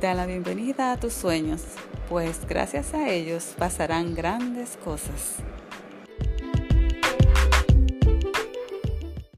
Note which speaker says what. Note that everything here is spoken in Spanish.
Speaker 1: Da la bienvenida a tus sueños, pues gracias a ellos pasarán grandes cosas.